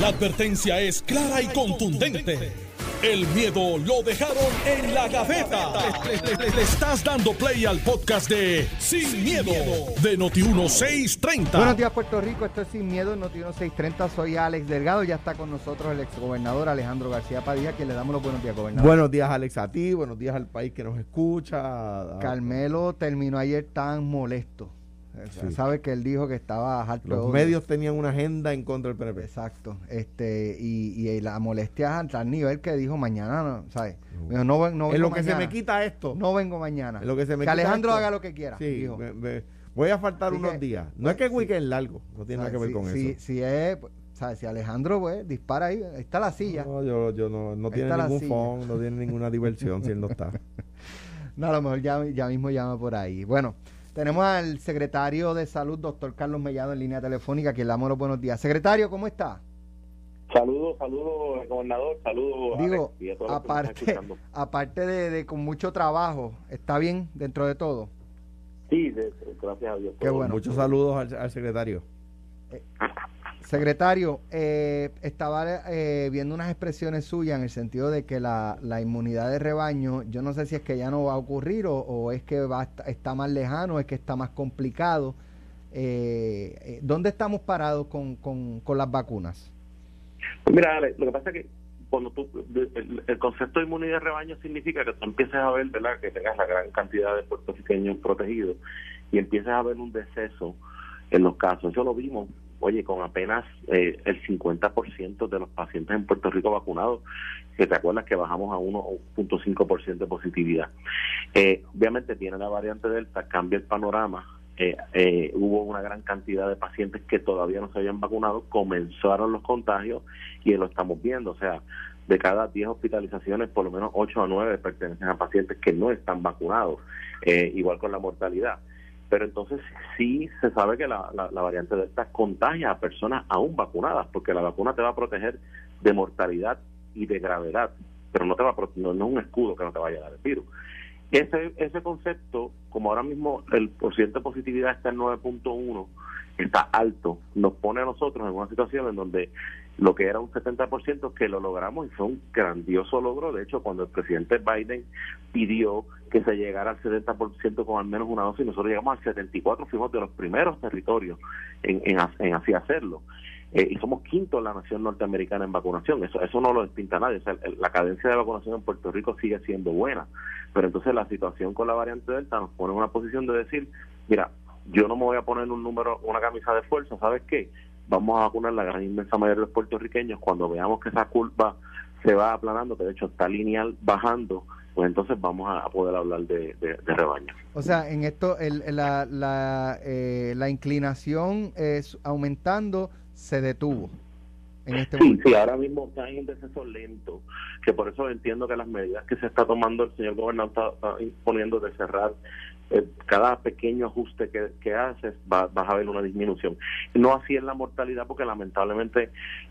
La advertencia es clara y contundente. El miedo lo dejaron en la gaveta. Le, le estás dando play al podcast de Sin, miedo, de Noti1630. Buenos días, Puerto Rico. Esto es Sin Miedo, Noti1630. Soy Alex Delgado. Ya está con nosotros el exgobernador Alejandro García Padilla, que le damos los buenos días, gobernador. Buenos días, Alex, a ti. Buenos días al país que nos escucha. Carmelo terminó ayer tan molesto. Sí. Sabe que él dijo que estaba harto. Los medios tenían una agenda en contra del PNP. Exacto. Este, y, y la molestia a tal nivel que dijo mañana, no, ¿sabes? Dijo, no, ven- no en vengo lo que se me quita esto. No vengo mañana. En lo que se me que Alejandro esto. haga lo que quiera. Sí, dijo. me- me- voy a faltar Así unos que, días. No es que sí. weekend largo, no tiene nada que ver Si- con si, eso. Si es, pues, ¿sabes? Si Alejandro, pues, dispara ahí, está la silla. No, yo, yo no, no tiene ningún phone, no tiene ninguna diversión si él no está. No, a lo mejor ya, ya mismo llama por ahí. Bueno, tenemos al secretario de Salud, doctor Carlos Mellado, en línea telefónica, que le damos los buenos días. Secretario, ¿cómo está? Saludos, saludos, gobernador, saludos. Digo, Alex, y a todos los que nos están aparte, aparte de, de con mucho trabajo, ¿está bien dentro de todo? Sí, de- gracias a Dios. Qué bueno. Muchos saludos al, al secretario. Secretario, eh, estaba eh, viendo unas expresiones suyas en el sentido de que la, la inmunidad de rebaño, yo no sé si es que ya no va a ocurrir o, es que va está más lejano, es que está más complicado. Eh, eh, ¿Dónde estamos parados con, con, las vacunas? Pues mira, Alex, lo que pasa es que cuando tú, el, concepto de inmunidad de rebaño significa que tú empieces a ver, ¿verdad?, que tengas la gran cantidad de puertorriqueños protegidos y empieces a ver un deceso en los casos. Eso lo vimos, oye, con apenas eh, el 50% de los pacientes en Puerto Rico vacunados, que te acuerdas que bajamos a 1.5% de positividad. Eh, obviamente tiene la variante Delta, cambia el panorama. Eh, eh, hubo una gran cantidad de pacientes que todavía no se habían vacunado, comenzaron los contagios y lo estamos viendo. O sea, de cada 10 hospitalizaciones, por lo menos 8 a 9 pertenecen a pacientes que no están vacunados, eh, igual con la mortalidad. Pero entonces sí se sabe que la, la, la variante Delta contagia a personas aún vacunadas, porque la vacuna te va a proteger de mortalidad y de gravedad, pero no te va a, no es un escudo que no te vaya a dar el virus. Ese, ese concepto, como ahora mismo el porcentaje de positividad está en 9.1, está alto, nos pone a nosotros en una situación en donde lo que era un 70% que lo logramos y fue un grandioso logro. De hecho, cuando el presidente Biden pidió que se llegara al 70% con al menos una dosis, nosotros llegamos al 74%, fuimos de los primeros territorios en, en, en así hacerlo. Eh, y somos quinto en la nación norteamericana en vacunación. Eso eso no lo despinta nadie. La cadencia de vacunación en Puerto Rico sigue siendo buena. Pero entonces la situación con la variante Delta nos pone en una posición de decir, mira, yo no me voy a poner un número, una camisa de fuerza, ¿sabes qué? Vamos a vacunar la gran inmensa mayoría de los puertorriqueños cuando veamos que esa curva se va aplanando, que de hecho está lineal bajando, pues entonces vamos a poder hablar de, de- de rebaño. O sea, en esto el, la, la, eh, la inclinación es aumentando, se detuvo en este Sí, sí, ahora mismo está en un deceso lento, que por eso entiendo que las medidas que se está tomando el señor gobernador está, está imponiendo de cerrar eh, cada pequeño ajuste que, que haces, va, vas a ver una disminución. No así en la mortalidad, porque lamentablemente,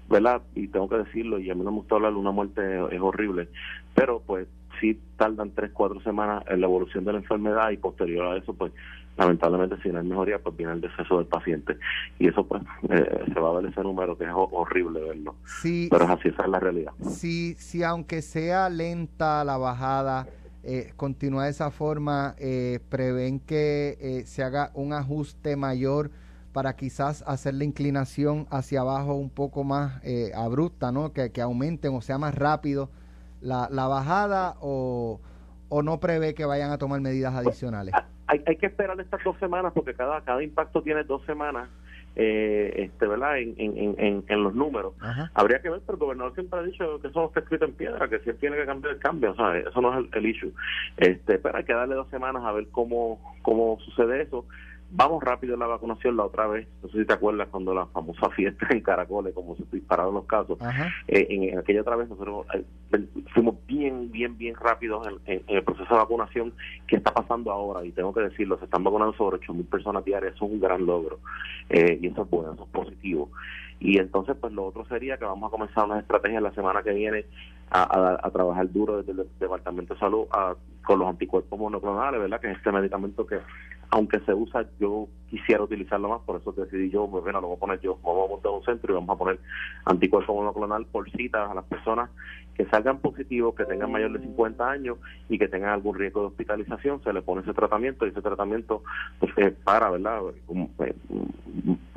¿verdad? Y tengo que decirlo, y a mí no me gusta hablar de una muerte, es horrible, pero pues sí tardan tres, cuatro semanas en la evolución de la enfermedad y posterior a eso, pues lamentablemente si no hay mejoría, pues viene el deceso del paciente. Y eso pues eh, se va a ver ese número que es ho- horrible verlo. Sí, Pero es así, esa es la realidad. si, si aunque sea lenta la bajada, eh, continúa de esa forma, eh, prevén que eh, se haga un ajuste mayor para quizás hacer la inclinación hacia abajo un poco más eh, abrupta, ¿no? Que, que aumenten o sea más rápido la, la bajada o, o no prevé que vayan a tomar medidas adicionales. Hay, hay que esperar estas dos semanas porque cada, cada impacto tiene dos semanas, eh, este, ¿verdad? En, en, en- en, los números. Ajá. Habría que ver, pero el gobernador siempre ha dicho que eso no está escrito en piedra, que si él tiene que cambiar o sea, eso no es el, el issue. Este, pero hay que darle dos semanas a ver cómo, cómo sucede eso. Vamos rápido en la vacunación la otra vez, no sé si te acuerdas cuando la famosa fiesta en Caracoles, como se dispararon los casos, eh, en, en aquella otra vez nosotros eh, fuimos bien, bien, bien rápidos en, en- en el proceso de vacunación. Que está pasando ahora, y tengo que decirlo, se están vacunando sobre 8.000 personas diarias, eso es un gran logro, eh, y eso es bueno, eso es positivo. Y entonces, pues lo otro sería que vamos a comenzar unas estrategias la semana que viene a, a- a trabajar duro desde el Departamento de Salud a- con los anticuerpos monoclonales, ¿verdad? Que es este medicamento que aunque se usa, yo quisiera utilizarlo más, por eso decidí yo, pues, bueno, lo voy a poner yo, vamos a montar un centro y vamos a poner anticuerpo monoclonal por cita a las personas que salgan positivos, que tengan mayor de 50 años y que tengan algún riesgo de hospitalización, se le pone ese tratamiento y ese tratamiento pues, para, ¿verdad? Eh,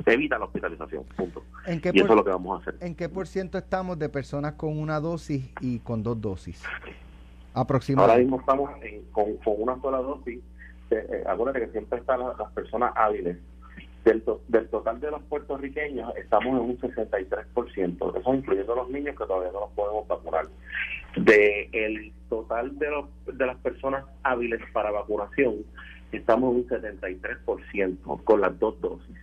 evita la hospitalización, punto. ¿En qué y eso es lo que vamos a hacer. ¿En qué por ciento estamos de personas con una dosis y con dos dosis? Aproximadamente. Ahora mismo estamos con, con una sola dosis eh, acuérdate que siempre están las, personas hábiles. Del, del total de los puertorriqueños estamos en un 63%, eso incluyendo los niños que todavía no los podemos vacunar. De el total de, los, de las personas hábiles para vacunación, estamos en un 73% con las dos dosis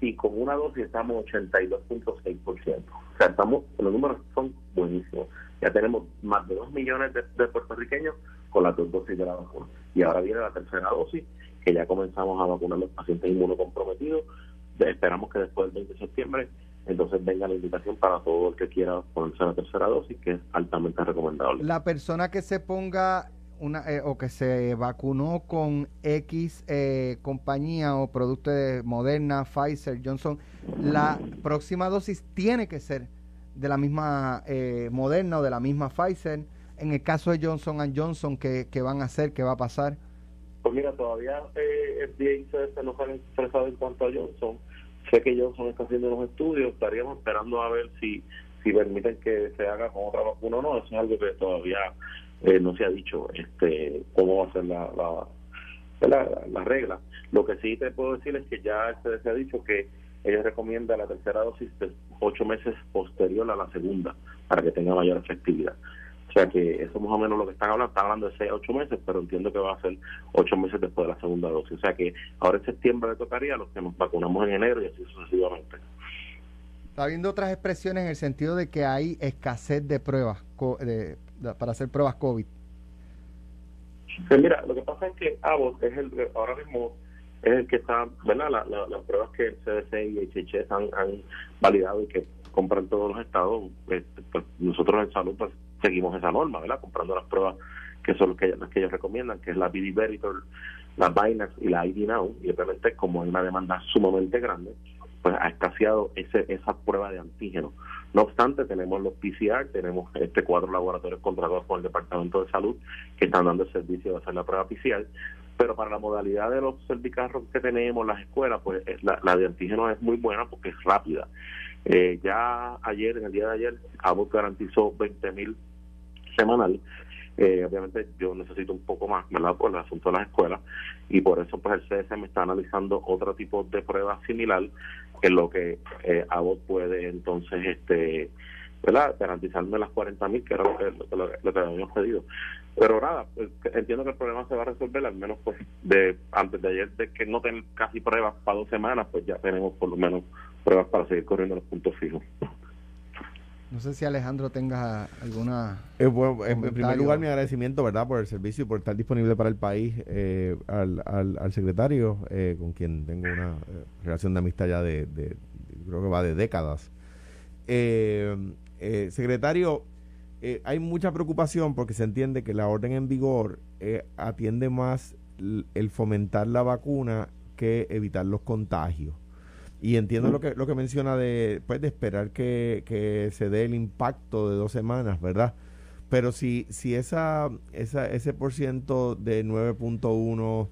y con una dosis estamos 82.6%. O sea, estamos, los números son buenísimos. Ya tenemos más de 2 millones de puertorriqueños con las dos dosis de la vacuna. Y ahora viene la tercera dosis, que ya comenzamos a vacunar a los pacientes inmunocomprometidos. Esperamos que después del 20 de septiembre entonces venga la invitación para todo el que quiera ponerse la tercera dosis, que es altamente recomendable. La persona que se ponga una eh, o que se vacunó con X eh, compañía o producto de Moderna, Pfizer, Johnson, la próxima dosis tiene que ser de la misma eh, Moderna o de la misma Pfizer en el caso de Johnson Johnson, ¿qué, van a hacer? ¿Qué va a pasar? Pues mira, todavía eh, y CDC no se han expresado en cuanto a Johnson. Sé que Johnson está haciendo unos estudios, estaríamos esperando a ver si, permiten que se haga con otra vacuna o no. Eso es algo que todavía eh, no se ha dicho este cómo va a ser la, la, la, regla. Lo que sí te puedo decir es que ya el CDC ha dicho que ellos recomiendan la tercera dosis de ocho meses posterior a la segunda para que tenga mayor efectividad. O sea que eso más o menos lo que están hablando, están hablando de 6 a 8 meses, pero entiendo que va a ser 8 meses después de la segunda dosis. O sea que ahora en septiembre le tocaría a los que nos vacunamos en enero y así sucesivamente. Está viendo otras expresiones en el sentido de que hay escasez de pruebas para hacer pruebas COVID. Pues mira, lo que pasa es que Abbott es el, ahora mismo es el que está, ¿verdad? las pruebas que CDC y HHS han, han validado y que compran todos los estados, este, pues nosotros en salud pues seguimos esa norma, ¿verdad? Comprando las pruebas que son las que, las que ellos recomiendan, que es la BD Veritor, la Binax y la ID Now, y obviamente como hay una demanda sumamente grande, pues ha escaseado ese, esa prueba de antígeno. No obstante, tenemos los PCR, tenemos este cuatro laboratorios contratados con el Departamento de Salud que están dando el servicio de hacer la prueba PCR, pero para la modalidad de los servicarros que tenemos, las escuelas, pues la, la de antígeno es muy buena porque es rápida. Eh, ya ayer, en el día de ayer, Abbott garantizó 20 mil semanal. Eh, obviamente yo necesito un poco más, ¿verdad? Por el asunto de las escuelas y por eso pues el CSM está analizando otro tipo de pruebas similar en lo que eh, Abbott puede entonces este ¿verdad? garantizarme las 40 mil que era lo que, lo, que habíamos pedido pero nada pues, entiendo que el problema se va a resolver al menos pues de antes de ayer de que no tener casi pruebas para dos semanas pues ya tenemos por lo menos pruebas para seguir corriendo los puntos fijos no sé si Alejandro tenga alguna. Eh, bueno, en, primer lugar, mi agradecimiento, ¿verdad?, por el servicio y por estar disponible para el país eh, al, al, secretario, eh, con quien tengo una eh, relación de amistad ya de, de, creo que va de décadas. secretario, hay mucha preocupación porque se entiende que la orden en vigor atiende más el fomentar la vacuna que evitar los contagios. Y entiendo lo que, lo que menciona de, pues, de esperar que, que se dé el impacto de dos semanas, ¿verdad? Pero si, si esa, esa, ese por ciento de 9.1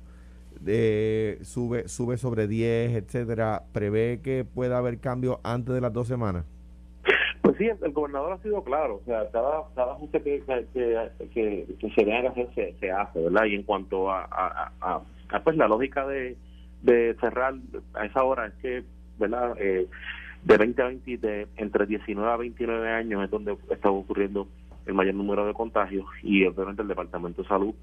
de, sube, sube sobre 10, etcétera, ¿prevé que pueda haber cambio antes de las dos semanas? Pues sí, el gobernador ha sido claro, o sea, cada, cada ajuste que, que, que, que se debe hacer se, se, hace, ¿verdad? Y en cuanto a, a, a pues la lógica de, de cerrar a esa hora es que ¿verdad? Eh, de 20 a 20, de entre 19 a 29 años es donde está ocurriendo el mayor número de contagios y obviamente el Departamento de Salud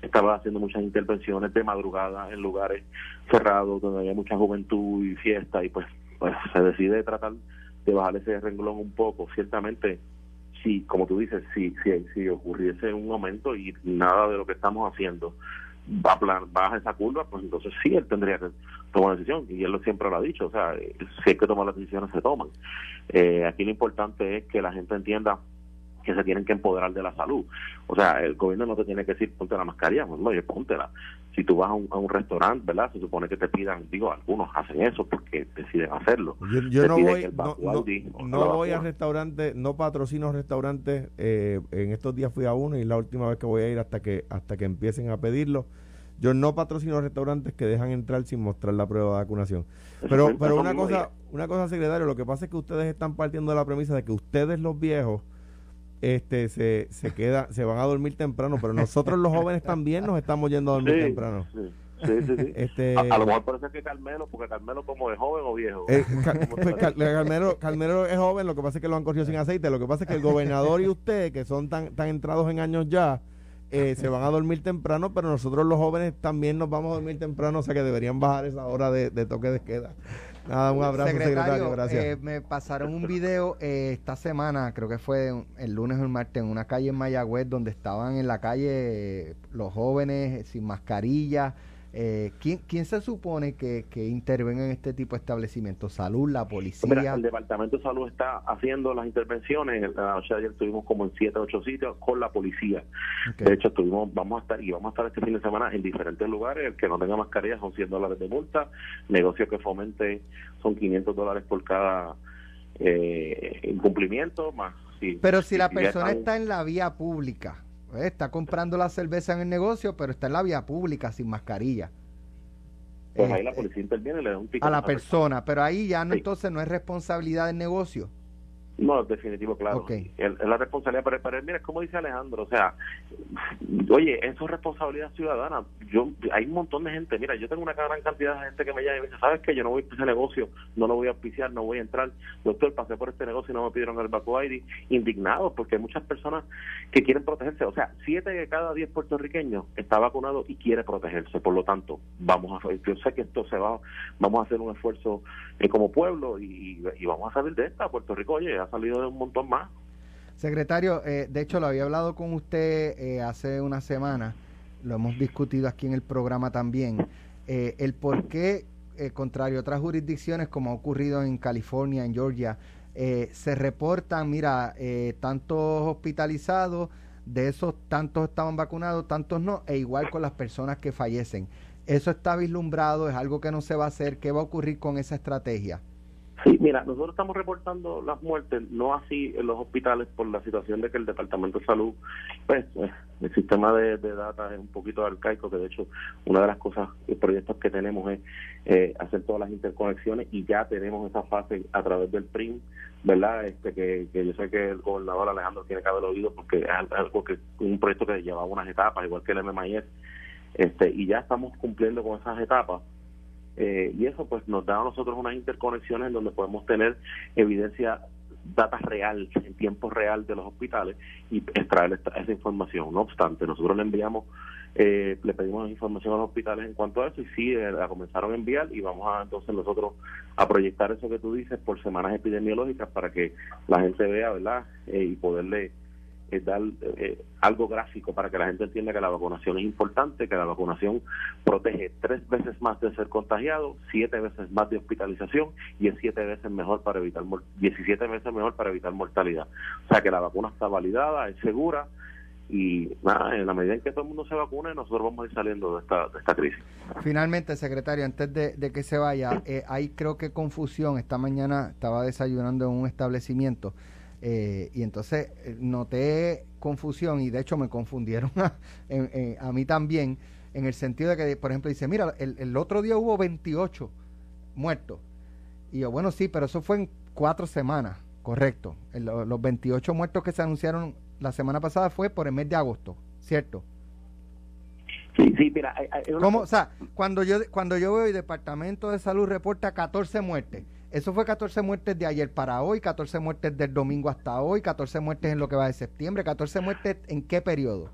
estaba haciendo muchas intervenciones de madrugada en lugares cerrados donde había mucha juventud y fiesta y pues, pues se decide tratar de bajar ese renglón un poco. Ciertamente, si, como tú dices, si, si, si ocurriese un aumento y nada de lo que estamos haciendo va a plan, baja esa curva, pues entonces sí él tendría que tomar una decisión y él siempre lo ha dicho, o sea, si hay que tomar las decisiones se toman. Eh, aquí lo importante es que la gente entienda que se tienen que empoderar de la salud. O sea, el gobierno no te tiene que decir ponte la mascarilla, pues, no, oye, póntela. Si tú vas a un, restaurante, ¿verdad? Se supone que te pidan, digo, algunos hacen eso porque deciden hacerlo. Yo, no voy, no, voy a restaurantes, no patrocino restaurantes. Eh, en estos días fui a uno y la última vez que voy a ir hasta que hasta que empiecen a pedirlo. Yo no patrocino restaurantes que dejan entrar sin mostrar la prueba de vacunación. Pero, pero una cosa, una cosa, secretario, lo que pasa es que ustedes están partiendo de la premisa de que ustedes los viejos este se, se queda se van a dormir temprano pero nosotros los jóvenes también nos estamos yendo a dormir temprano sí. Sí, sí, Este, a, lo mejor parece que Carmelo, porque Carmelo como es joven o viejo. Eh, pues, Carmelo, Carmelo es joven, lo que pasa es que lo han corrido sin aceite. Lo que pasa es que el gobernador y usted, que son tan, tan entrados en años ya, eh, se van a dormir temprano, pero nosotros los jóvenes también nos vamos a dormir temprano, o sea que deberían bajar esa hora de, toque de queda. Nada, un abrazo, secretario. gracias. Eh, me pasaron un video eh, esta semana, creo que fue el lunes o el martes, en una calle en Mayagüez, donde estaban en la calle los jóvenes sin mascarilla eh, ¿quién, ¿Quién se supone que, que intervenga en este tipo de establecimientos? ¿Salud, la policía? el Departamento de Salud está haciendo las intervenciones. La noche de ayer estuvimos como en 7, 8 sitios con la policía. De hecho, estuvimos, vamos a estar y vamos a estar este fin de semana en diferentes lugares. El que no tenga mascarilla son 100 dólares de multa. Negocio que fomente son 500 dólares por cada eh, incumplimiento. más Pero si, la persona está en la vía pública está comprando la cerveza en el negocio, pero está en la vía pública sin mascarilla. Pues ahí la este, policía interviene y le da un A la persona, pero ahí ya no, entonces no es responsabilidad del negocio. No, definitivo, claro. Es la responsabilidad, pero, pero mira, como dice Alejandro, o sea, oye, eso es responsabilidad ciudadana. Yo Hay un montón de gente, mira, yo tengo una gran cantidad de gente que me llama y me dice, ¿sabes que Yo no voy a ese negocio, no lo voy a auspiciar, no voy a entrar. Doctor, pasé por este negocio y no me pidieron el Baco ID. Indignados, porque hay muchas personas que quieren protegerse. O sea, siete de cada diez puertorriqueños está vacunado y quiere protegerse. Por lo tanto, vamos a, yo sé que esto se va, vamos a hacer un esfuerzo eh, como pueblo y, y, vamos a salir de esta. Puerto Rico, oye, salido de un montón más. Secretario, eh, de hecho lo había hablado con usted eh, hace una semana, lo hemos discutido aquí en el programa también, eh, el por qué, contrario a otras jurisdicciones como ha ocurrido en California, en Georgia, se reportan, mira, tantos hospitalizados, de esos tantos estaban vacunados, tantos no, e igual con las personas que fallecen. Eso está vislumbrado, es algo que no se va a hacer, ¿qué va a ocurrir con esa estrategia? Mira, nosotros estamos reportando las muertes, no así en los hospitales por la situación de que el Departamento de Salud, pues eh, el sistema de, de, data es un poquito arcaico, que de hecho una de las cosas, proyectos que tenemos es eh, hacer todas las interconexiones y ya tenemos esa fase a través del PRIM, ¿verdad? Este que, yo sé que el gobernador Alejandro tiene que haberlo oído porque es algo que un proyecto que llevaba unas etapas, igual que el MMIS, este, y ya estamos cumpliendo con esas etapas eh, y eso pues nos da a nosotros unas interconexiones en donde podemos tener evidencia data real, en tiempo real de los hospitales y extraer esa información. No obstante, nosotros le enviamos, eh, le pedimos información a los hospitales en cuanto a eso y sí, eh, la comenzaron a enviar y vamos a entonces nosotros a proyectar eso que tú dices por semanas epidemiológicas para que la gente vea, ¿verdad? y poderle es dar eh, algo gráfico para que la gente entienda que la vacunación es importante, que la vacunación protege tres veces más de ser contagiado, siete veces más de hospitalización y es siete veces mejor para evitar, 17 veces mejor para evitar mortalidad. O sea que la vacuna está validada, es segura y nada, en la medida en que todo el mundo se vacune, nosotros vamos a ir saliendo de esta, de esta crisis. Finalmente, secretario, antes de, que se vaya, eh, hay creo que confusión. Esta mañana estaba desayunando en un establecimiento eh, y entonces eh, noté confusión y de hecho me confundieron a, mí también en el sentido de que, por ejemplo, dice, mira, el, otro día hubo 28 muertos. Y yo, bueno, sí, pero eso fue en cuatro semanas, correcto. los 28 muertos que se anunciaron la semana pasada fue por el mes de agosto, ¿cierto? Sí, sí, mira. ¿Cómo? O sea, cuando yo, cuando yo veo el Departamento de Salud reporta 14 muertes eso fue 14 muertes de ayer para hoy, 14 muertes del domingo hasta hoy, 14 muertes en lo que va de septiembre, 14 muertes en qué periodo?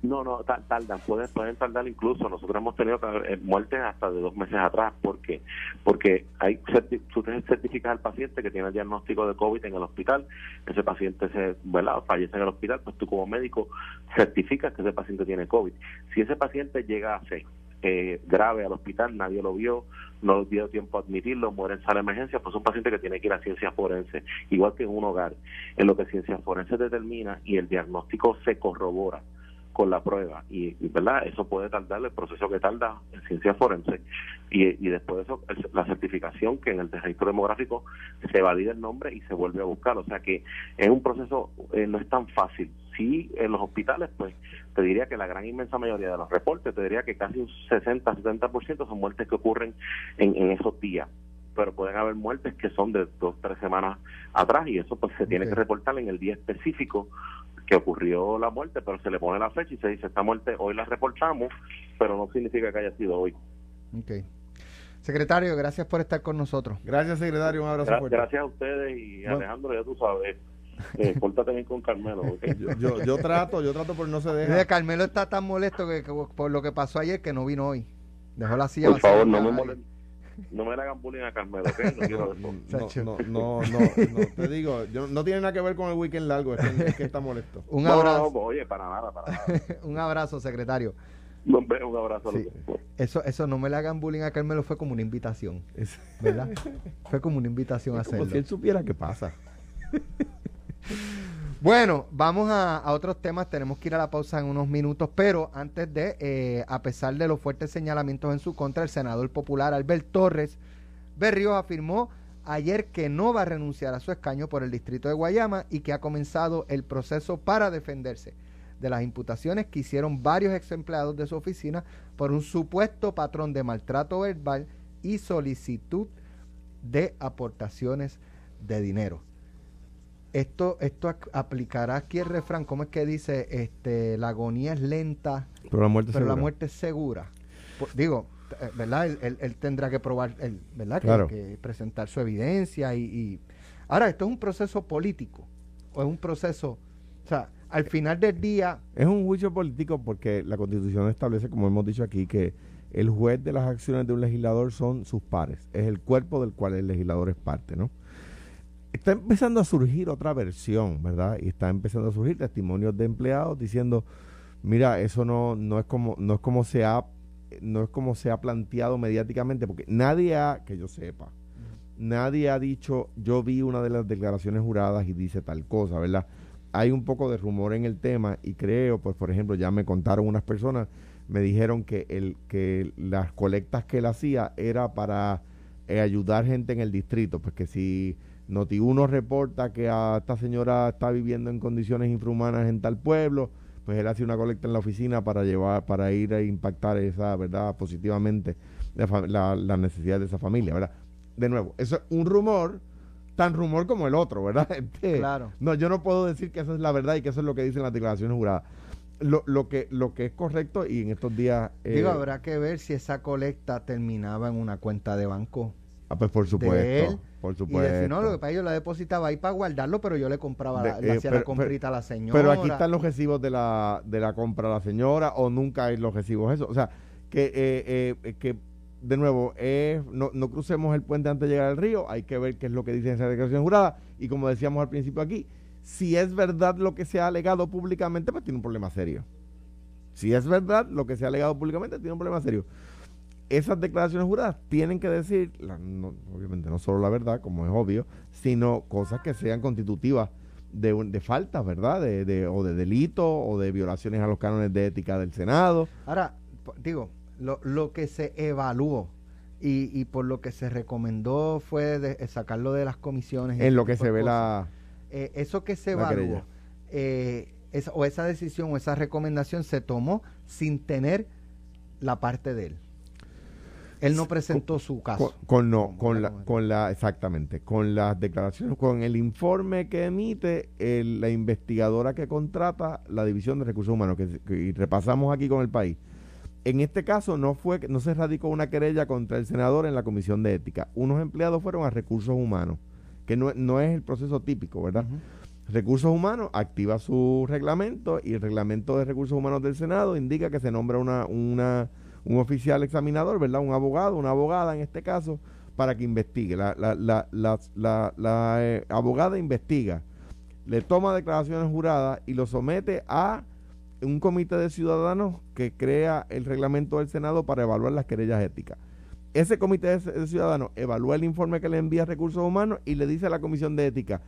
No, no, tardan, pueden, pueden tardar incluso. Nosotros hemos tenido eh, muertes hasta de dos meses atrás. ¿Por qué? Porque hay, tú certificas al paciente que tiene el diagnóstico de COVID en el hospital, ese paciente se fallece en el hospital, pues tú como médico certificas que ese paciente tiene COVID. Si ese paciente llega a seis eh, grave al hospital, nadie lo vio, no dio tiempo a admitirlo, muere en sala de emergencia, pues es un paciente que tiene que ir a ciencias forenses, igual que en un hogar, en lo que ciencias forenses determina y el diagnóstico se corrobora con la prueba. Y, verdad eso puede tardar el proceso que tarda en ciencias forenses. Y, y después de eso la certificación que en el registro demográfico se valida el nombre y se vuelve a buscar. O sea que es un proceso eh, no es tan fácil. Sí en los hospitales pues te diría que la gran inmensa mayoría de los reportes te diría que casi un 60 70% son muertes que ocurren en, en esos días. Pero pueden haber muertes que son de dos tres semanas atrás y eso pues se tiene que reportar en el día específico que ocurrió la muerte, pero se le pone la fecha y se dice, esta muerte hoy la reportamos, pero no significa que haya sido hoy. Ok. Secretario, gracias por estar con nosotros. Gracias, secretario. Un abrazo fuerte. Gracias a ustedes y Alejandro, ya tú sabes. Eh, pórtate bien con Carmelo. Yo, yo, trato, yo trato por no se deja. Carmelo está tan molesto que, por lo que pasó ayer que no vino hoy. Dejó la silla Por favor, no me moleste no me le hagan bullying a Carmelo, No, no, no, no, te digo, yo, no tiene nada que ver con el weekend largo, es que, está molesto. Un abrazo. oye, para nada, para nada. un abrazo, secretario. un abrazo. Eso, eso no me le hagan bullying a Carmelo fue como una invitación, ¿verdad? fue como una invitación a hacerlo. Como si él supiera qué pasa. Bueno, vamos a, otros temas. Tenemos que ir a la pausa en unos minutos, pero antes de, eh, a pesar de los fuertes señalamientos en su contra, el senador popular Albert Torres Berrío afirmó ayer que no va a renunciar a su escaño por el distrito de Guayama y que ha comenzado el proceso para defenderse de las imputaciones que hicieron varios ex empleados de su oficina por un supuesto patrón de maltrato verbal y solicitud de aportaciones de dinero esto, esto aplicará aquí el refrán, ¿cómo es que dice? Este, la agonía es lenta, pero la muerte, la muerte es segura. digo, eh, ¿verdad? Él, tendrá que probar, el, ¿verdad? Que, presentar su evidencia y, Ahora, esto es un proceso político, o es un proceso, o sea, al final del día... Es un juicio político porque la constitución establece, como hemos dicho aquí, que el juez de las acciones de un legislador son sus pares, es el cuerpo del cual el legislador es parte, ¿no? Está empezando a surgir otra versión, ¿verdad? Y está empezando a surgir testimonios de empleados diciendo, mira, eso no, no es como, no es como se ha, no es como se ha planteado mediáticamente, porque nadie ha, que yo sepa, nadie ha dicho, yo vi una de las declaraciones juradas y dice tal cosa, ¿verdad? Hay un poco de rumor en el tema y creo, pues por ejemplo, ya me contaron unas personas, me dijeron que el, que las colectas que él hacía era para eh, ayudar gente en el distrito, pues que si Noti1 reporta que a esta señora está viviendo en condiciones infrahumanas en tal pueblo, pues él hace una colecta en la oficina para llevar, para ir a impactar esa, ¿verdad?, positivamente la, la, necesidad de esa familia, ¿verdad? De nuevo, eso es un rumor, tan rumor como el otro, ¿verdad? Este, claro. No, yo no puedo decir que eso es la verdad y que eso es lo que dicen las declaraciones juradas. Lo, lo, que, lo que es correcto y en estos días... Digo, eh, habrá que ver si esa colecta terminaba en una cuenta de banco Ah, pues por supuesto. Por supuesto. Y si no, lo que para yo la depositaba ahí para guardarlo, pero yo le compraba, la, le eh, hacía la comprita a la señora. Pero aquí están los recibos de la, de la compra a la señora, o nunca hay los recibos eso. O sea, que, eh, eh, que de nuevo, no, no crucemos el puente antes de llegar al río, hay que ver qué es lo que dice esa declaración jurada. Y como decíamos al principio aquí, si es verdad lo que se ha alegado públicamente, pues tiene un problema serio. Si es verdad lo que se ha alegado públicamente, tiene un problema serio esas declaraciones juradas tienen que decir, obviamente no solo la verdad, como es obvio, sino cosas que sean constitutivas de, de faltas, ¿verdad? De, de, o de delitos o de violaciones a los cánones de ética del Senado. Ahora, digo, lo, lo que se evaluó y, y por lo que se recomendó fue de, eh, sacarlo de las comisiones. En lo que se ve la... Eh, eso que se evaluó, eh, o esa decisión o esa recomendación se tomó sin tener la parte de él. Él no presentó su caso. Con, no, con la, con la, exactamente, con las declaraciones, con el informe que emite la investigadora que contrata la División de Recursos Humanos, que, repasamos aquí con el país. En este caso no fue, no se radicó una querella contra el senador en la Comisión de Ética. Unos empleados fueron a Recursos Humanos, que no, no es el proceso típico, ¿verdad? Recursos Humanos activa su reglamento y el reglamento de Recursos Humanos del Senado indica que se nombra una, una un oficial examinador, ¿verdad? Un abogado, una abogada en este caso, para que investigue. La, la, la, la eh, abogada investiga, le toma declaraciones juradas y lo somete a un comité de ciudadanos que crea el reglamento del Senado para evaluar las querellas éticas. Ese comité de ciudadanos evalúa el informe que le envía Recursos Humanos y le dice a la Comisión de Ética,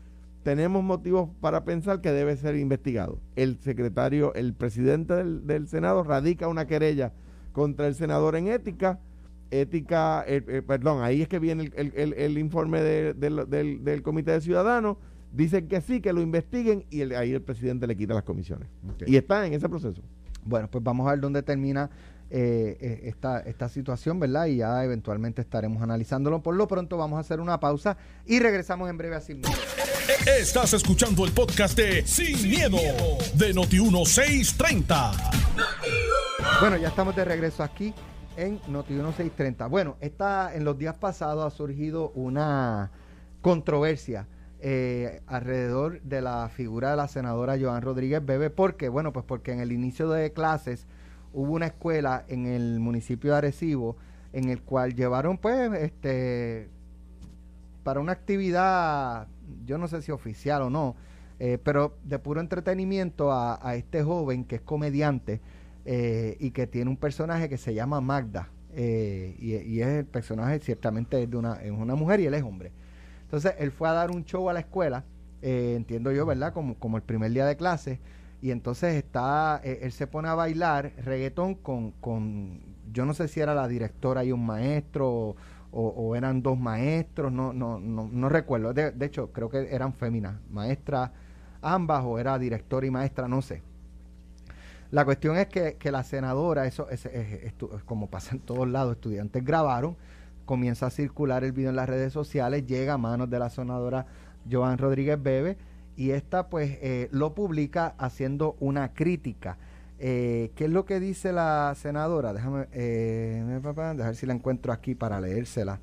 tenemos motivos para pensar que debe ser investigado. El secretario, el presidente del, Senado radica una querella contra el senador en ética. Ética, eh, eh, perdón, ahí es que viene el, informe del, Comité de Ciudadanos. Dicen que sí, que lo investiguen y ahí el presidente le quita las comisiones. Y está en ese proceso. Bueno, pues vamos a ver dónde termina eh, esta, esta situación, ¿verdad? Y ya eventualmente estaremos analizándolo. Por lo pronto vamos a hacer una pausa y regresamos en breve a Sin Estás escuchando el podcast de Sin, miedo, de Noti1630. Bueno, ya estamos de regreso aquí en Noti1630. Bueno, está, en los días pasados ha surgido una controversia eh, alrededor de la figura de la senadora Joan Rodríguez Bebe. ¿Por qué? Bueno, pues porque en el inicio de clases hubo una escuela en el municipio de Arecibo en el cual llevaron pues este para una actividad yo no sé si oficial o no, eh, pero de puro entretenimiento a, este joven que es comediante eh, y que tiene un personaje que se llama Magda. Eh, y, es el personaje ciertamente de una, es una mujer y él es hombre. Entonces él fue a dar un show a la escuela, entiendo yo, ¿verdad? Como, como el primer día de clase. Y entonces está, él se pone a bailar reggaetón con, con, yo no sé si era la directora y un maestro o, eran dos maestros, no, no, no, no recuerdo. De, hecho, creo que eran féminas, maestras ambas o era directora y maestra, no sé. La cuestión es que, la senadora, eso es, como pasa en todos lados, estudiantes grabaron, comienza a circular el video en las redes sociales, llega a manos de la senadora Joan Rodríguez Bebe y esta pues eh, lo publica haciendo una crítica eh, ¿Qué es lo que dice la senadora? Déjame, eh, ver si la encuentro aquí para leérsela.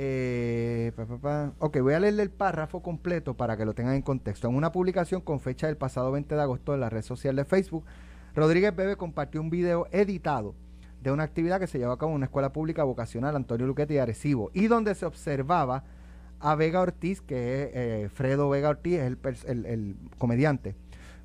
Eh, ok, voy a leerle el párrafo completo para que lo tengan en contexto. En una publicación con fecha del pasado 20 de agosto en la red social de Facebook, Rodríguez Bebe compartió un video editado de una actividad que se llevó a cabo en una escuela pública vocacional Antonio Luquete y Arecibo y donde se observaba a Vega Ortiz, que es eh, Fredo Vega Ortiz, es el, comediante,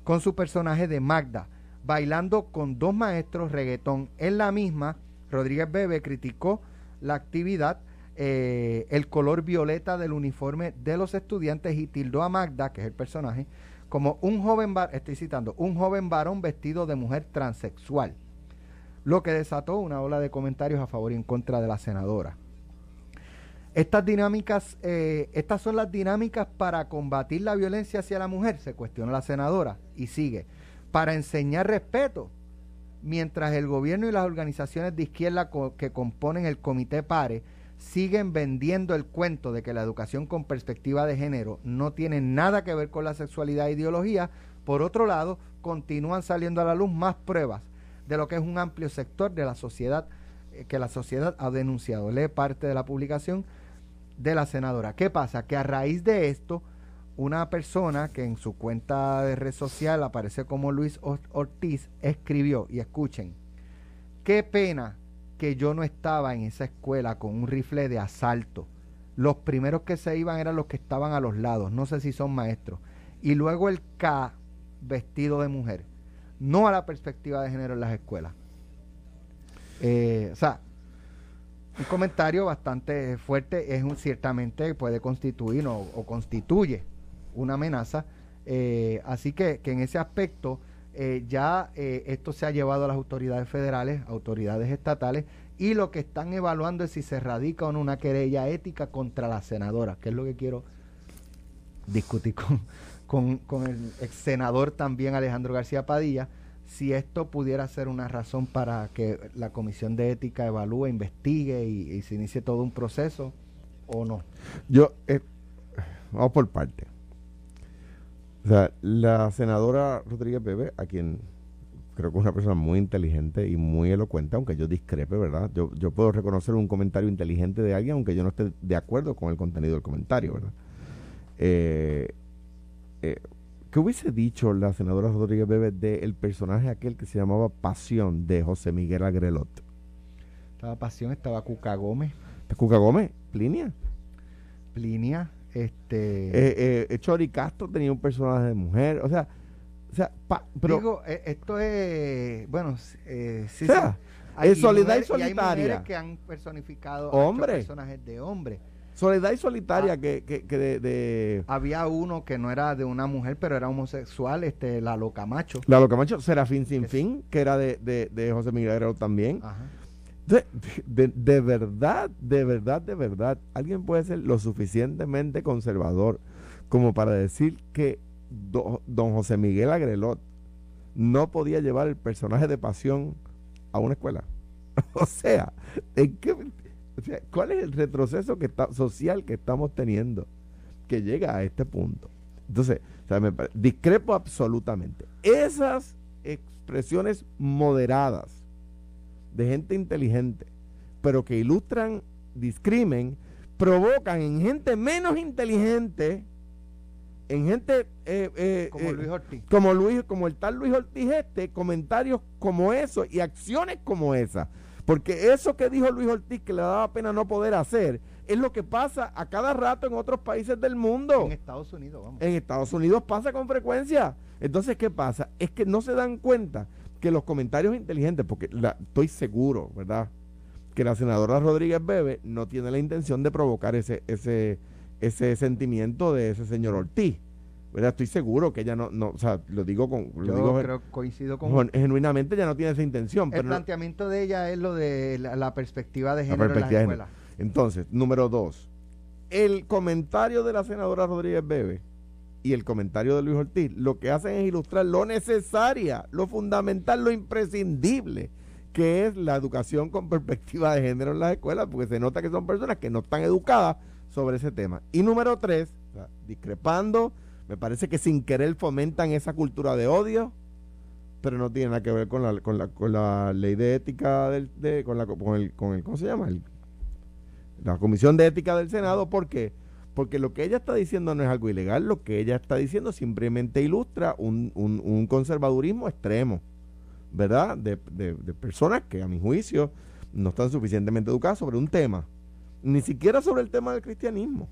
con su personaje de Magda, bailando con dos maestros reggaetón. En la misma, Rodríguez Bebe criticó la actividad, eh, el color violeta del uniforme de los estudiantes y tildó a Magda, que es el personaje, como un joven, estoy citando, un joven varón vestido de mujer transexual, lo que desató una ola de comentarios a favor y en contra de la senadora. Estas dinámicas, eh, estas son las dinámicas para combatir la violencia hacia la mujer, se cuestiona la senadora y sigue, para enseñar respeto, mientras el gobierno y las organizaciones de izquierda que componen el comité PARE siguen vendiendo el cuento de que la educación con perspectiva de género no tiene nada que ver con la sexualidad e ideología, por otro lado, continúan saliendo a la luz más pruebas de lo que es un amplio sector de la sociedad eh, que la sociedad ha denunciado. Lee parte de la publicación de la senadora. ¿Qué pasa? Que a raíz de esto, una persona que en su cuenta de red social aparece como Luis Ortiz escribió, y escuchen, qué pena que yo no estaba en esa escuela con un rifle de asalto. Los primeros que se iban eran los que estaban a los lados, no sé si son maestros. Y luego el K vestido de mujer. No a la perspectiva de género en las escuelas. Eh, o sea, un comentario bastante fuerte, es un ciertamente puede constituir o, constituye una amenaza. Eh, así que, que, en ese aspecto eh, ya eh, esto se ha llevado a las autoridades federales, autoridades estatales, y lo que están evaluando es si se radica o no una querella ética contra la senadora, que es lo que quiero discutir con, con, el ex senador también Alejandro García Padilla si esto pudiera ser una razón para que la Comisión de Ética evalúe, investigue y, se inicie todo un proceso o no. Yo, eh, vamos por parte. O sea, la senadora Rodríguez Bebe, a quien creo que es una persona muy inteligente y muy elocuente, aunque yo discrepe, ¿verdad? Yo, yo puedo reconocer un comentario inteligente de alguien, aunque yo no esté de acuerdo con el contenido del comentario, ¿verdad? Eh, eh, ¿Qué hubiese dicho la senadora Rodríguez Bebe del personaje aquel que se llamaba Pasión de José Miguel Agrelot? Estaba Pasión, estaba Cuca Gómez. ¿Cuca Gómez? ¿Plinia? Plinia. Este, eh, eh, Chori Castro tenía un personaje de mujer. O sea, o sea pero, digo, eh, esto es, bueno, eh, sí, o sea. Hay es Soledad y hay Solitaria. mujeres que han personificado personajes de hombre. Soledad y Solitaria Ah. que, que, que de, de Había uno que no era de una mujer, pero era homosexual, este, la loca macho. la loca macho, Serafín Sin Es- Fin, que era de, de, de José Miguel Guerrero también. Ajá. De, de- de verdad, de verdad, de verdad, alguien puede ser lo suficientemente conservador como para decir que do- don José Miguel Agrelot no podía llevar el personaje de pasión a una escuela. o sea, ¿en qué- ¿cuál es el retroceso que está, social que estamos teniendo que llega a este punto? Entonces, discrepo absolutamente. Esas expresiones moderadas de gente inteligente, pero que ilustran discrimen, provocan en gente menos inteligente, en gente eh, eh, Como eh, Luis Ortiz. como Luis, como el tal Luis Ortiz este, comentarios como eso y acciones como esa. Porque eso que dijo Luis Ortiz que le daba pena no poder hacer, es lo que pasa a cada rato en otros países del mundo. En Estados Unidos, vamos. En Estados Unidos pasa con frecuencia. Entonces, ¿qué pasa? Es que no se dan cuenta que los comentarios inteligentes, porque la- estoy seguro, ¿verdad? Que la senadora Rodríguez Bebe no tiene la intención de provocar ese, ese, ese sentimiento de ese señor Ortiz. ¿Verdad? Estoy seguro que ella no, no o sea, lo digo con, lo Yo digo creo coincido con gen- genuinamente ella no tiene esa intención. el Pero no- planteamiento de ella es lo de la, la perspectiva de La género perspectiva de en las género. escuelas. Entonces, número dos, el comentario de la senadora Rodríguez Bebe y el comentario de Luis Ortiz lo que hacen es ilustrar lo necesaria, lo fundamental, lo imprescindible que es la educación con perspectiva de género en las escuelas, porque se nota que son personas que no están educadas sobre ese tema. Y número tres, discrepando, me parece que sin querer fomentan esa cultura de odio, pero no tiene nada que ver con la, con la, con la ley de ética, del, de, con, la, con, el, con el, ¿cómo se llama? La Comisión de Ética del Senado, ¿por qué? Porque lo que ella está diciendo no es algo ilegal, lo que ella está diciendo simplemente ilustra un, un- conservadurismo extremo, ¿verdad? De, personas que a mi juicio no están suficientemente educadas sobre un tema, ni siquiera sobre el tema del cristianismo.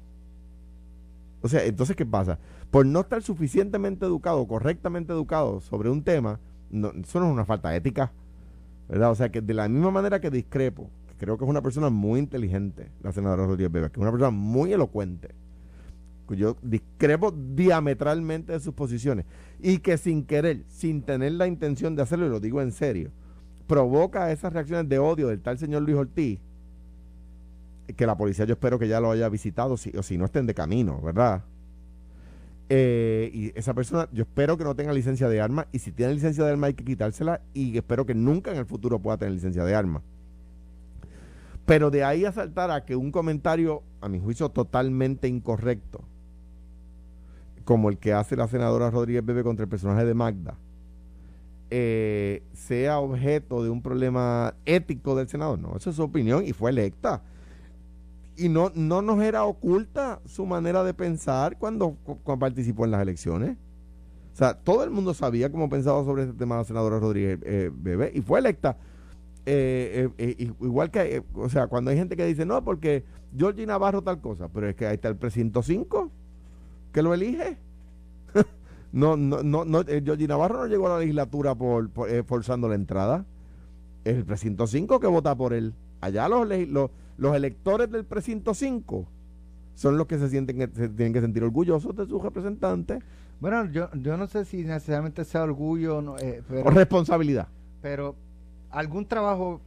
O sea, entonces, ¿qué pasa? Por no estar suficientemente educado, correctamente educado sobre un tema, no, eso no es una falta ética, ¿verdad? O sea, que de la misma manera que discrepo, creo que es una persona muy inteligente, la senadora Rodríguez Bebe, que es una persona muy elocuente, yo discrepo diametralmente de sus posiciones y que sin querer, sin tener la intención de hacerlo, y lo digo en serio, provoca esas reacciones de odio del tal señor Luis Ortiz, que la policía yo espero que ya lo haya visitado, si, o si no estén de camino, ¿verdad? Eh, y esa persona, yo espero que no tenga licencia de arma, y si tiene licencia de arma hay que quitársela, y espero que nunca en el futuro pueda tener licencia de arma. Pero de ahí a saltar a que un comentario, a mi juicio, totalmente incorrecto, como el que hace la senadora Rodríguez Bebe contra el personaje de Magda, eh, sea objeto de un problema ético del Senado. No, esa es su opinión y fue electa. Y no, no nos era oculta su manera de pensar cuando, participó en las elecciones. O sea, todo el mundo sabía cómo pensaba sobre este tema la senadora Rodríguez eh, Bebe y fue electa. Eh, eh, eh, igual que, o sea, cuando hay gente que dice, no, porque Georgie Navarro tal cosa, pero es que ahí está el precinto 5 que lo elige. no, no, no, no, Georgie Navarro no llegó a la legislatura por, por, forzando la entrada. Es el precinto 5 que vota por él. Allá los, los, los electores del precinto 5 son los que se sienten que se tienen que sentir orgullosos de sus representantes Bueno, yo, yo no sé si necesariamente sea orgullo, no, eh, pero, o responsabilidad pero algún trabajo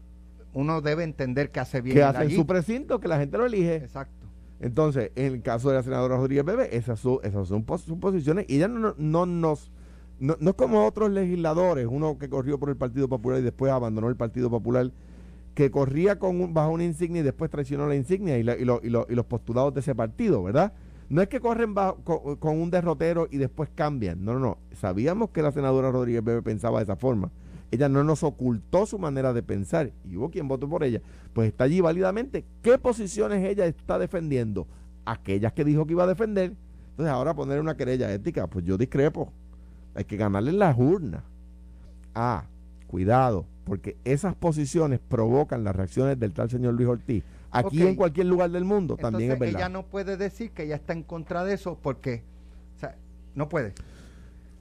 uno debe entender que hace bien que hacen allí. su precinto que la gente lo elige Exacto. Entonces, en el caso de la senadora Rodríguez Bebe, esas son, esas son pos- posiciones y ella no, no, no nos... No, no es como otros legisladores, uno que corrió por el Partido Popular y después abandonó el Partido Popular, que corría con un- bajo una insignia y después traicionó la insignia y, la- y, lo- y lo- y los postulados de ese partido, ¿verdad? No es que corren bajo- con, con un derrotero y después cambian, no, no, no. Sabíamos que la senadora Rodríguez Bebe pensaba de esa forma. Ella no nos ocultó su manera de pensar y hubo quien votó por ella. Pues está allí válidamente. ¿Qué posiciones ella está defendiendo? Aquellas que dijo que iba a defender. Entonces ahora poner una querella ética, pues yo discrepo. Hay que ganarle en las urnas. Ah, cuidado, porque esas posiciones provocan las reacciones del tal señor Luis Ortiz Aquí en cualquier lugar del mundo también es verdad. ella no puede decir que ella está en contra de eso porque, o sea, no puede.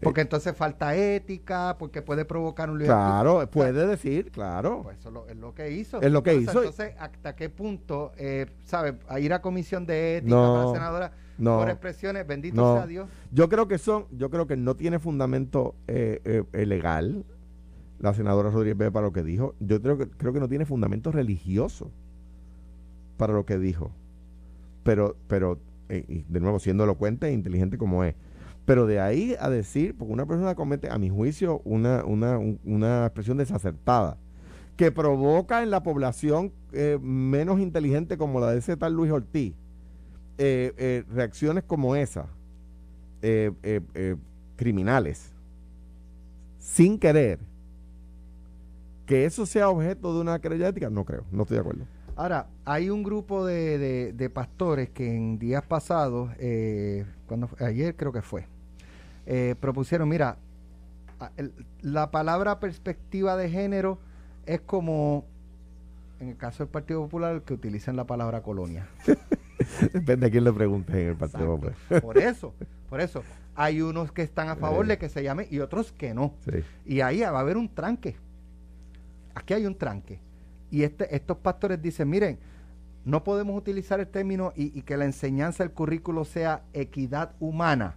Porque entonces falta ética, porque puede provocar un. Claro, puede decir, claro. Pues eso lo- es lo que hizo. Es lo que sea, hizo. Entonces, ¿hasta qué punto, eh, sabe, a ir a comisión de ética No, para la senadora no. por expresiones, bendito No. sea Dios? Yo creo que son, yo creo que no tiene fundamento eh, eh, eh, legal la senadora Rodríguez Bebe para lo que dijo. Yo creo que creo que no tiene fundamento religioso para lo que dijo. Pero, pero, eh, y de nuevo, siendo elocuente e inteligente como es. Pero de ahí a decir, porque una persona comete, a mi juicio, una, una, un- una expresión desacertada, que provoca en la población eh, menos inteligente como la de ese tal Luis Ortiz, eh, eh, reacciones como esa, criminales, sin querer, que eso sea objeto de una querella ética, no creo, no estoy de acuerdo. Ahora, hay un grupo de, de- de pastores que en días pasados, cuando ayer creo que fue, eh, propusieron, mira, la palabra perspectiva de género es como, en el caso del Partido Popular, que utilizan la palabra colonia. Depende a quién le pregunte en el Partido Exacto. Popular. Por eso, por eso. Hay unos que están a favor Eh. de que se llame y otros que no. Sí. Y ahí va a haber un tranque. Aquí hay un tranque. Y este, estos pastores dicen, miren, no podemos utilizar el término y, y que la enseñanza del currículo sea equidad humana,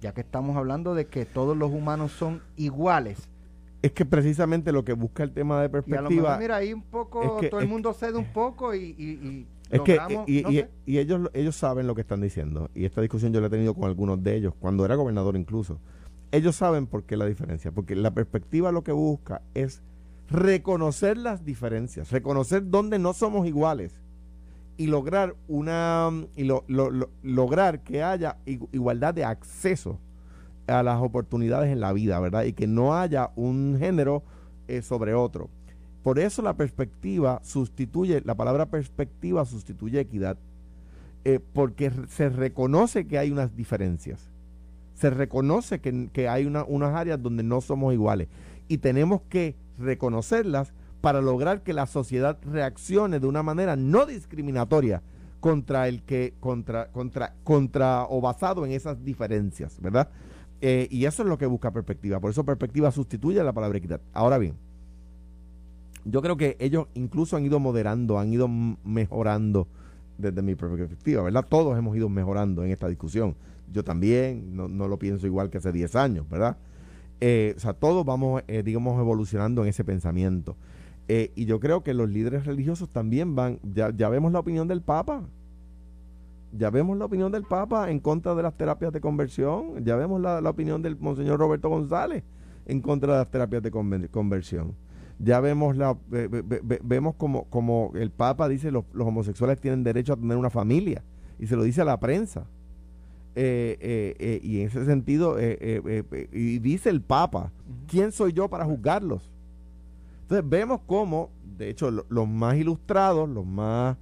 ya que estamos hablando de que todos los humanos son iguales. Es que precisamente lo que busca el tema de Y a lo perspectiva mejor, mira, ahí un poco, es que- todo el mundo cede un poco y, y, y Es que y, no sé. y ellos ellos saben lo que están diciendo y esta discusión yo la he tenido con algunos de ellos cuando era gobernador incluso. Ellos saben por qué la diferencia, porque la perspectiva lo que busca es reconocer las diferencias, reconocer dónde no somos iguales y lograr una y lo- lo- lo- lograr que haya igu- igualdad de acceso a las oportunidades en la vida, ¿verdad? Y que no haya un género eh, sobre otro. Por eso la perspectiva sustituye, la palabra perspectiva sustituye equidad, eh, porque se reconoce que hay unas diferencias, se reconoce que, que hay una- unas áreas donde no somos iguales y tenemos que reconocerlas para lograr que la sociedad reaccione de una manera no discriminatoria contra el que contra contra contra o basado en esas diferencias, ¿verdad? Eh, y eso es lo que busca perspectiva. Por eso perspectiva sustituye la palabra equidad. Ahora bien, yo creo que ellos incluso han ido moderando, han ido mejorando desde mi perspectiva, ¿verdad? Todos hemos ido mejorando en esta discusión. Yo también, no, no lo pienso igual que hace 10 años, ¿verdad? Eh, o sea, todos vamos, eh, digamos, evolucionando en ese pensamiento. Eh, y yo creo que los líderes religiosos también van, ya, ya vemos la opinión del Papa, ya vemos la opinión del Papa en contra de las terapias de conversión, ya vemos la, la opinión del Monseñor Roberto González en contra de las terapias de conversión. Ya vemos la ve- ve- ve- vemos como, como el Papa dice los, los homosexuales tienen derecho a tener una familia y se lo dice a la prensa. Eh, eh, y en ese sentido, eh, eh, eh, eh, y dice el Papa, ¿quién soy yo para juzgarlos? Entonces vemos cómo, de hecho, lo- los más ilustrados, los más,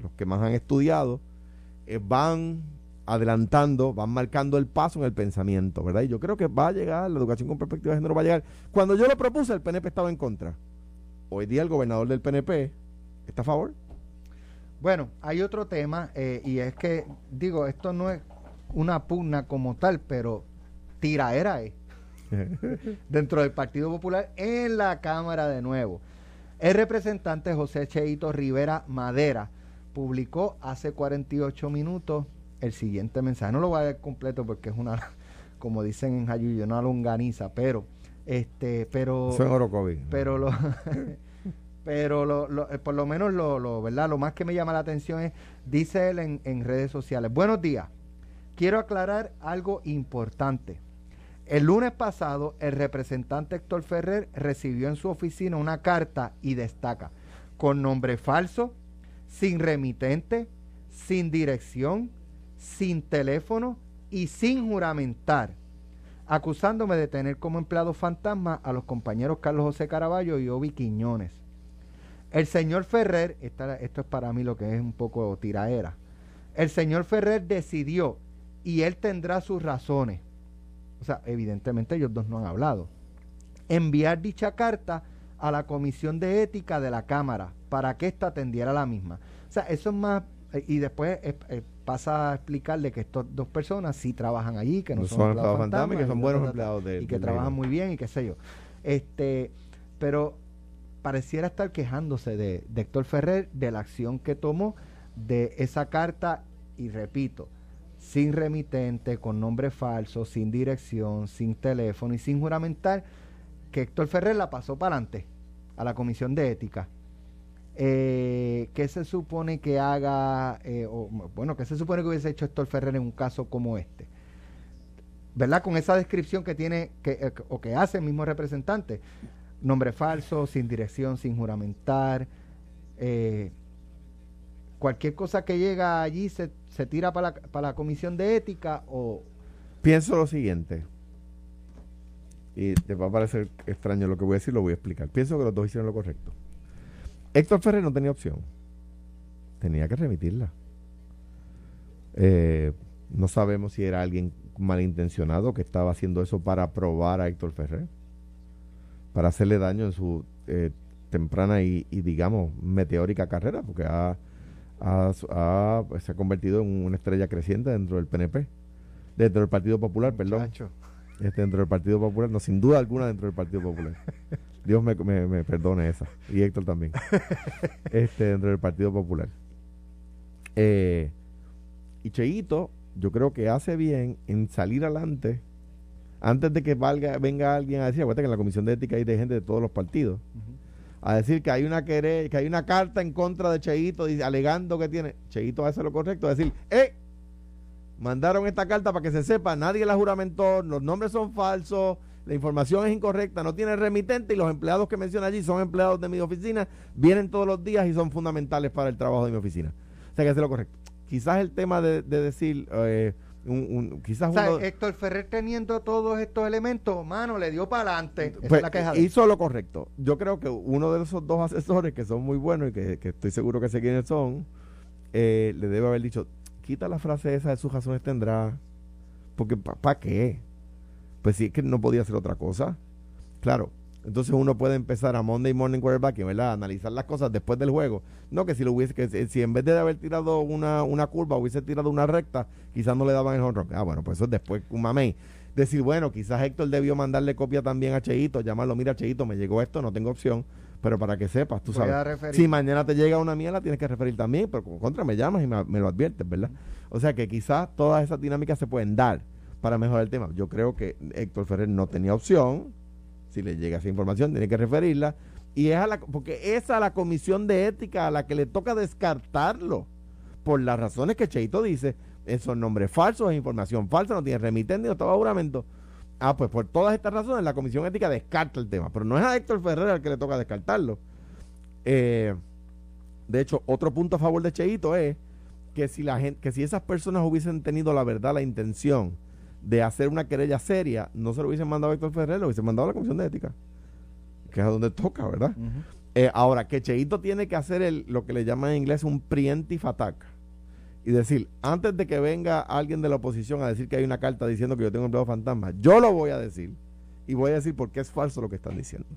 los que más han estudiado, eh, van adelantando, van marcando el paso en el pensamiento, ¿verdad? Y yo creo que va a llegar, la educación con perspectiva de género va a llegar. Cuando yo lo propuse, el PNP estaba en contra. Hoy día el gobernador del PNP está a favor. Bueno, hay otro tema eh, y es que, digo, esto no es una pugna como tal, pero tiraera es dentro del Partido Popular en la Cámara de nuevo. El representante José Cheito Rivera Madera publicó hace 48 minutos el siguiente mensaje. No lo voy a leer completo porque es una, como dicen en Jayuyo, una longaniza, pero, este, pero Eso en Orocovi. pero lo pero lo, lo- eh, por lo menos lo, lo verdad lo más que me llama la atención es dice él en, en redes sociales buenos días quiero aclarar algo importante el lunes pasado el representante Héctor Ferrer recibió en su oficina una carta y destaca con nombre falso sin remitente sin dirección sin teléfono y sin juramentar acusándome de tener como empleado fantasma a los compañeros Carlos José Caraballo y Obi Quiñones. El señor Ferrer, esta- esto es para mí lo que es un poco tiraera, el señor Ferrer decidió, y él tendrá sus razones, o sea, evidentemente ellos dos no han hablado, enviar dicha carta a la Comisión de Ética de la Cámara para que ésta atendiera la misma. O sea, eso es más eh, y después eh, eh, pasa a explicarle que estas dos personas sí trabajan allí, que no, son, empleados fantasmas, que son buenos empleados de y que trabajan muy bien y qué sé yo. Este, pero pareciera estar quejándose de, de Héctor Ferrer de la acción que tomó de esa carta y repito, sin remitente, con nombre falso, sin dirección, sin teléfono y sin juramentar, que Héctor Ferrer la pasó para adelante a la Comisión de Ética. Eh, ¿Qué se supone que haga, eh, o, bueno, qué se supone que hubiese hecho Héctor Ferrer en un caso como este? ¿Verdad? Con esa descripción que tiene, que, eh, o que hace el mismo representante. Nombre falso, sin dirección, sin juramentar. Eh, cualquier cosa que llega allí se, se tira para la, comisión de ética o... Pienso lo siguiente. Y te va a parecer extraño lo que voy a decir, lo voy a explicar. Pienso que los dos hicieron lo correcto. Héctor Ferrer no tenía opción. Tenía que remitirla. Eh, no sabemos si era alguien malintencionado que estaba haciendo eso para probar a Héctor Ferrer, para hacerle daño en su eh, temprana y, digamos, meteórica carrera, porque pues, se ha convertido en una estrella creciente dentro del PNP, dentro del Partido Popular, perdón. Este, dentro del Partido Popular, no, sin duda alguna dentro del Partido Popular. Dios me, me, perdone esa. Y Héctor también. este, dentro del Partido Popular. Eh, y Cheito, yo creo que hace bien en salir adelante antes de que valga, venga alguien a decir, acuérdate que en la Comisión de Ética hay de gente de todos los partidos, a decir que hay una que hay una carta en contra de Cheito alegando que tiene. Cheito hace lo correcto, decir, ¡eh! Mandaron esta carta para que se sepa, nadie la juramentó, los nombres son falsos, la información es incorrecta, no tiene remitente y los empleados que menciona allí son empleados de mi oficina, vienen todos los días y son fundamentales para el trabajo de mi oficina. O sea que es lo correcto. Quizás el tema de, decir, eh, un, quizás o sea, Héctor Ferrer teniendo todos estos elementos, mano, le dio para adelante. Pues, hizo lo correcto. Yo creo que uno de esos dos asesores que son muy buenos y que, estoy seguro que sé quiénes son, eh, le debe haber dicho, quita la frase esa de sus razones tendrá. Porque ¿para qué? Pues sí, es que no podía hacer otra cosa. Claro, entonces uno puede empezar a Monday Morning Quarterback, ¿verdad? Analizar las cosas después del juego. No que si lo hubiese, que si en vez de haber tirado una, una curva, hubiese tirado una recta, quizás no le daban el home Ah, bueno, pues eso es después un mamey. Decir, bueno, quizás Héctor debió mandarle copia también a Cheito, llamarlo, mira Cheito, me llegó esto, no tengo opción, pero para que sepas, tú sabes. Si mañana te llega una mierda, tienes que referir también, pero como contra me llamas y me, me lo adviertes, ¿verdad? O sea que quizás todas esas dinámicas se pueden dar para mejorar el tema. Yo creo que Héctor Ferrer no tenía opción. Si le llega esa información, tiene que referirla. Y es a la, porque es a la comisión de ética a la que le toca descartarlo. Por las razones que Cheito dice, son nombres falsos, es información falsa, no tiene remitente, no estaba juramento. Ah, pues por todas estas razones la comisión ética descarta el tema. Pero no es a Héctor Ferrer al que le toca descartarlo. Eh, de hecho, otro punto a favor de Cheito es que si la gente, que si esas personas hubiesen tenido la verdad, la intención de hacer una querella seria, no se lo hubiesen mandado a Héctor Ferrer, lo hubiesen mandado a la Comisión de Ética, que es a donde toca, ¿verdad? Eh, ahora, que Cheito tiene que hacer el, lo que le llaman en inglés un preemptive attack. Y decir, antes de que venga alguien de la oposición a decir que hay una carta diciendo que yo tengo un empleado fantasma, yo lo voy a decir. Y voy a decir por qué es falso lo que están diciendo.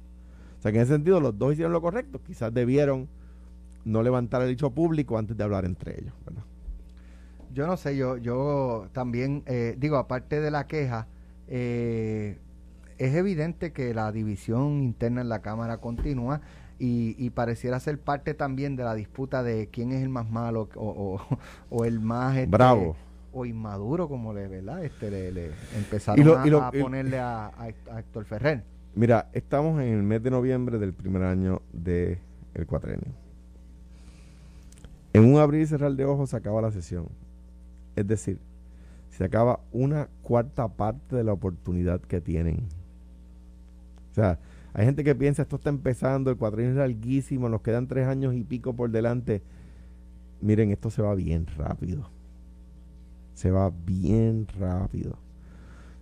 O sea que en ese sentido los dos hicieron lo correcto. Quizás debieron no levantar el dicho público antes de hablar entre ellos, ¿verdad? Yo no sé, yo, yo también eh, digo, aparte de la queja, eh, es evidente que la división interna en la Cámara continúa y, pareciera ser parte también de la disputa de quién es el más malo o, o, el más este, bravo o inmaduro, como le, ¿verdad? Este, le, empezaron a, ponerle a, Héctor Ferrer. Mira, estamos en el mes de noviembre del primer año del el cuatrenio. En un abrir y cerrar de ojos se acaba la sesión. Es decir, se acaba una cuarta parte de la oportunidad que tienen. O sea, hay gente que piensa esto está empezando, el cuatrienio es larguísimo, nos quedan tres años y pico por delante. Miren, esto se va bien rápido. Se va bien rápido.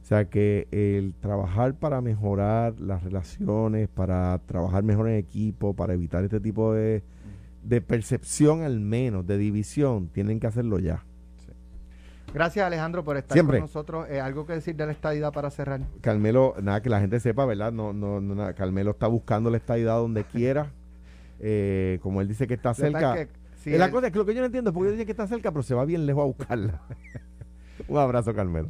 O sea que el trabajar para mejorar las relaciones, para trabajar mejor en equipo, para evitar este tipo de, de percepción al menos, de división, tienen que hacerlo ya. Gracias Alejandro por estar con nosotros. Eh, ¿Algo que decir de la estadidad para cerrar? Carmelo, nada, que la gente sepa, ¿verdad? No, no, no nada. Carmelo está buscando la estadidad donde quiera. Eh, como él dice que está cerca. Sí, la cosa es que lo que yo no entiendo es porque dice que está cerca, pero se va bien lejos a buscarla. Un abrazo, Carmelo.